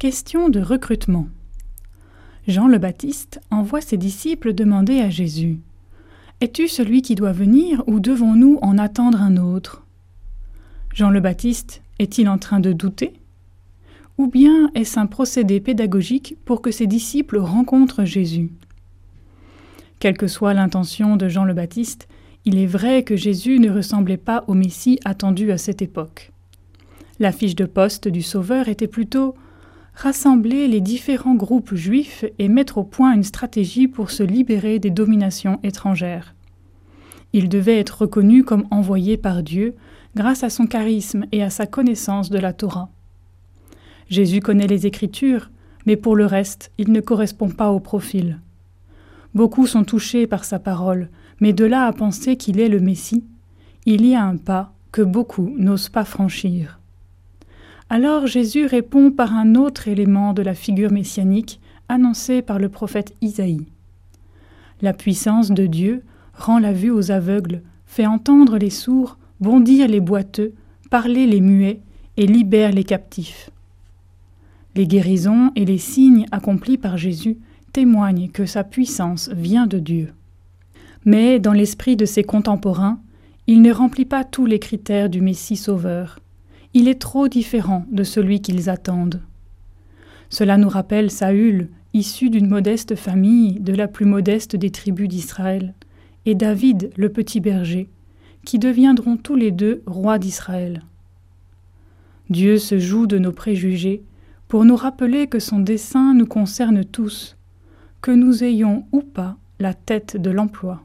Question de recrutement. Jean le Baptiste envoie ses disciples demander à Jésus Es-tu celui qui doit venir ou devons-nous en attendre un autre? Jean le Baptiste est-il en train de douter? Ou bien est-ce un procédé pédagogique pour que ses disciples rencontrent Jésus? Quelle que soit l'intention de Jean le Baptiste, il est vrai que Jésus ne ressemblait pas au Messie attendu à cette époque. La fiche de poste du Sauveur était plutôt rassembler les différents groupes juifs et mettre au point une stratégie pour se libérer des dominations étrangères. Il devait être reconnu comme envoyé par Dieu grâce à son charisme et à sa connaissance de la Torah. Jésus connaît les Écritures, mais pour le reste, il ne correspond pas au profil. Beaucoup sont touchés par sa parole, mais de là à penser qu'il est le Messie, il y a un pas que beaucoup n'osent pas franchir. Alors Jésus répond par un autre élément de la figure messianique annoncée par le prophète Isaïe. La puissance de Dieu rend la vue aux aveugles, fait entendre les sourds, bondir les boiteux, parler les muets et libère les captifs. Les guérisons et les signes accomplis par Jésus témoignent que sa puissance vient de Dieu. Mais dans l'esprit de ses contemporains, il ne remplit pas tous les critères du Messie sauveur il est trop différent de celui qu'ils attendent. Cela nous rappelle Saül, issu d'une modeste famille de la plus modeste des tribus d'Israël, et David, le petit berger, qui deviendront tous les deux rois d'Israël. Dieu se joue de nos préjugés pour nous rappeler que son dessein nous concerne tous, que nous ayons ou pas la tête de l'emploi.